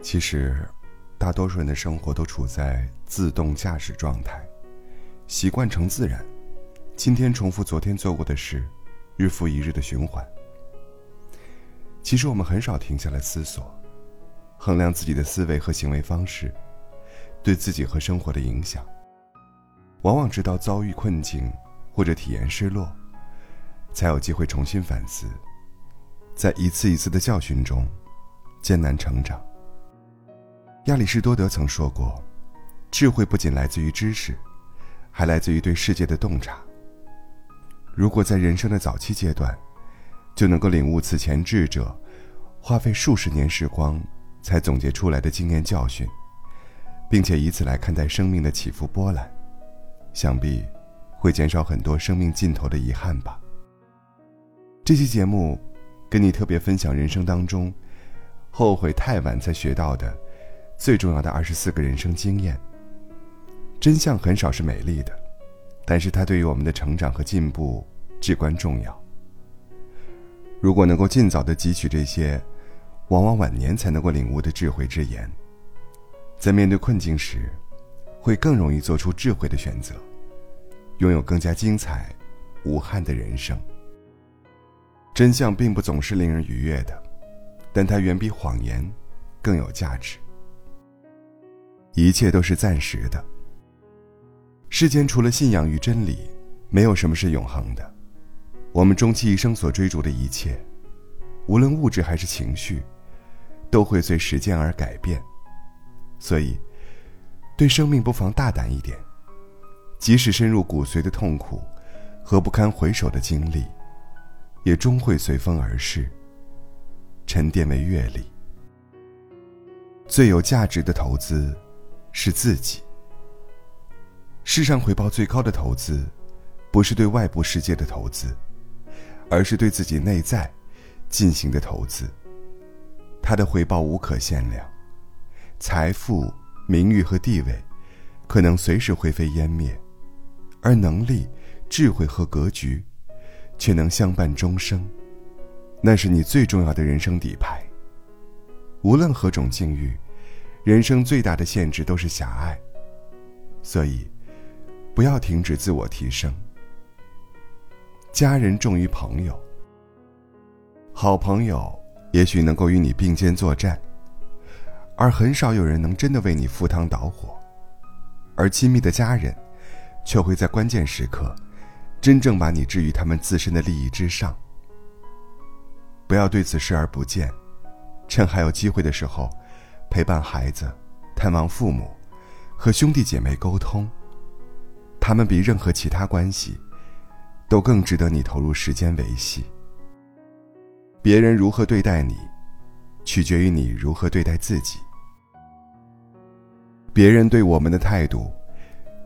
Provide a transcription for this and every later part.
其实，大多数人的生活都处在自动驾驶状态，习惯成自然，今天重复昨天做过的事，日复一日的循环。其实我们很少停下来思索，衡量自己的思维和行为方式，对自己和生活的影响。往往直到遭遇困境或者体验失落，才有机会重新反思，在一次一次的教训中，艰难成长。亚里士多德曾说过：“智慧不仅来自于知识，还来自于对世界的洞察。”如果在人生的早期阶段，就能够领悟此前智者花费数十年时光才总结出来的经验教训，并且以此来看待生命的起伏波澜，想必会减少很多生命尽头的遗憾吧。这期节目跟你特别分享人生当中后悔太晚才学到的最重要的二十四个人生经验。真相很少是美丽的，但是它对于我们的成长和进步至关重要。如果能够尽早的汲取这些，往往晚年才能够领悟的智慧之言，在面对困境时，会更容易做出智慧的选择，拥有更加精彩、无憾的人生。真相并不总是令人愉悦的，但它远比谎言更有价值。一切都是暂时的。世间除了信仰与真理，没有什么是永恒的。我们终其一生所追逐的一切，无论物质还是情绪，都会随时间而改变。所以，对生命不妨大胆一点，即使深入骨髓的痛苦和不堪回首的经历，也终会随风而逝，沉淀为阅历。最有价值的投资，是自己。世上回报最高的投资，不是对外部世界的投资。而是对自己内在进行的投资，它的回报无可限量。财富、名誉和地位可能随时灰飞烟灭，而能力、智慧和格局却能相伴终生。那是你最重要的人生底牌。无论何种境遇，人生最大的限制都是狭隘。所以，不要停止自我提升。家人重于朋友。好朋友也许能够与你并肩作战，而很少有人能真的为你赴汤蹈火。而亲密的家人，却会在关键时刻，真正把你置于他们自身的利益之上。不要对此视而不见，趁还有机会的时候，陪伴孩子，探望父母，和兄弟姐妹沟通。他们比任何其他关系。都更值得你投入时间维系。别人如何对待你，取决于你如何对待自己。别人对我们的态度，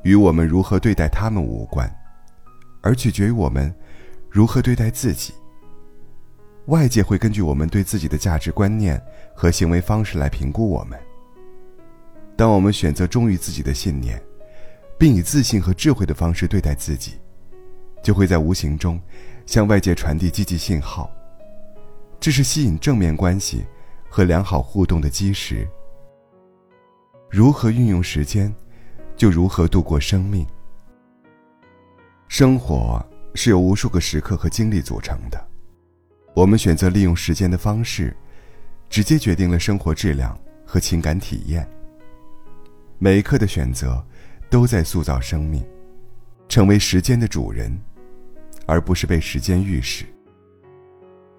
与我们如何对待他们无关，而取决于我们如何对待自己。外界会根据我们对自己的价值观念和行为方式来评估我们。当我们选择忠于自己的信念，并以自信和智慧的方式对待自己。就会在无形中向外界传递积极信号，这是吸引正面关系和良好互动的基石。如何运用时间，就如何度过生命。生活是由无数个时刻和经历组成的，我们选择利用时间的方式，直接决定了生活质量和情感体验。每一刻的选择，都在塑造生命，成为时间的主人。而不是被时间预示。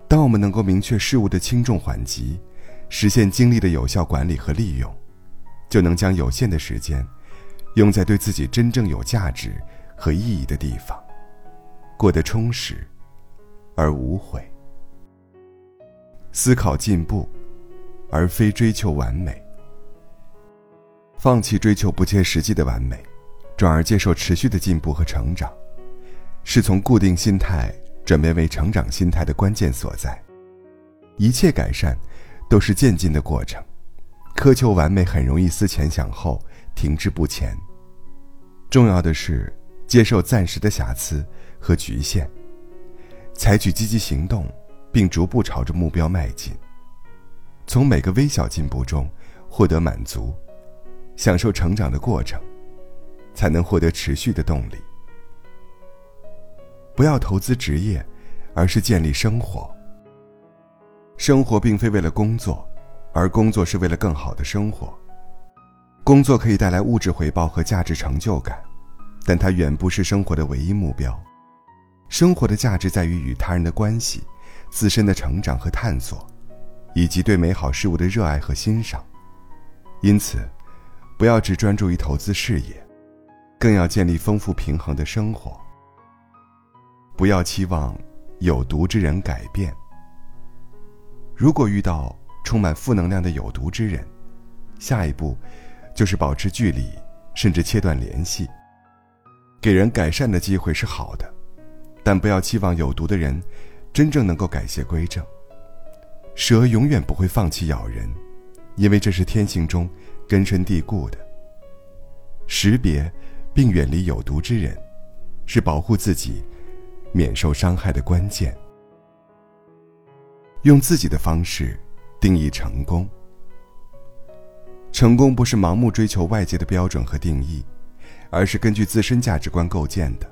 当我们能够明确事物的轻重缓急，实现精力的有效管理和利用，就能将有限的时间用在对自己真正有价值和意义的地方，过得充实而无悔。思考进步，而非追求完美。放弃追求不切实际的完美，转而接受持续的进步和成长。是从固定心态转变为成长心态的关键所在。一切改善都是渐进的过程，苛求完美很容易思前想后，停滞不前。重要的是接受暂时的瑕疵和局限，采取积极行动，并逐步朝着目标迈进。从每个微小进步中获得满足，享受成长的过程，才能获得持续的动力。不要投资职业，而是建立生活。生活并非为了工作，而工作是为了更好的生活。工作可以带来物质回报和价值成就感，但它远不是生活的唯一目标。生活的价值在于与他人的关系、自身的成长和探索，以及对美好事物的热爱和欣赏。因此，不要只专注于投资事业，更要建立丰富平衡的生活。不要期望有毒之人改变。如果遇到充满负能量的有毒之人，下一步就是保持距离，甚至切断联系。给人改善的机会是好的。但不要期望有毒的人真正能够改邪归正。蛇永远不会放弃咬人，因为这是天性中根深蒂固的。识别并远离有毒之人，是保护自己免受伤害的关键。用自己的方式定义成功。成功不是盲目追求外界的标准和定义，而是根据自身价值观构建的。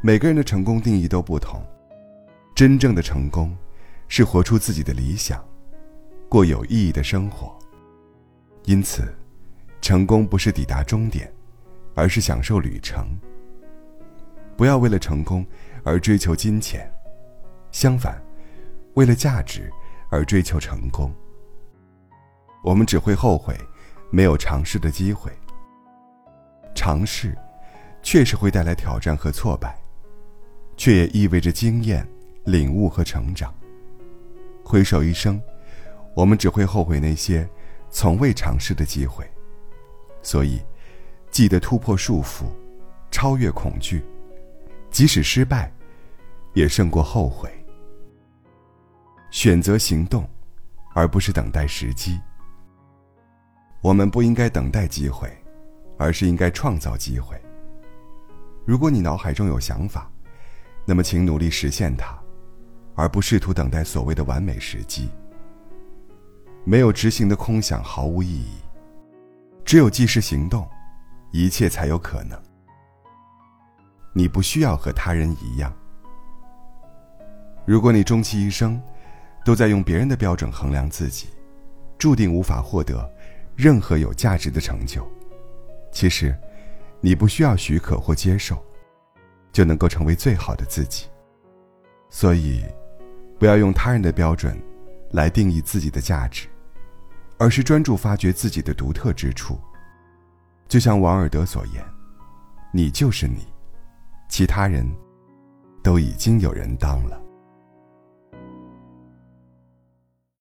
每个人的成功定义都不同，真正的成功，是活出自己的理想，过有意义的生活。因此，成功不是抵达终点，而是享受旅程。不要为了成功而追求金钱，相反，为了价值而追求成功。我们只会后悔没有尝试的机会。尝试，确实会带来挑战和挫败。却也意味着经验、领悟和成长。回首一生，我们只会后悔那些从未尝试的机会。所以，记得突破束缚，超越恐惧，即使失败，也胜过后悔。选择行动，而不是等待时机。我们不应该等待机会，而是应该创造机会。如果你脑海中有想法，那么，请努力实现它，而不试图等待所谓的完美时机。没有执行的空想毫无意义，只有即时行动，一切才有可能。你不需要和他人一样。如果你终其一生都在用别人的标准衡量自己，注定无法获得任何有价值的成就。其实，你不需要许可或接受。就能够成为最好的自己。所以，不要用他人的标准来定义自己的价值，而是专注发掘自己的独特之处。就像王尔德所言：“你就是你，其他人都已经有人当了。”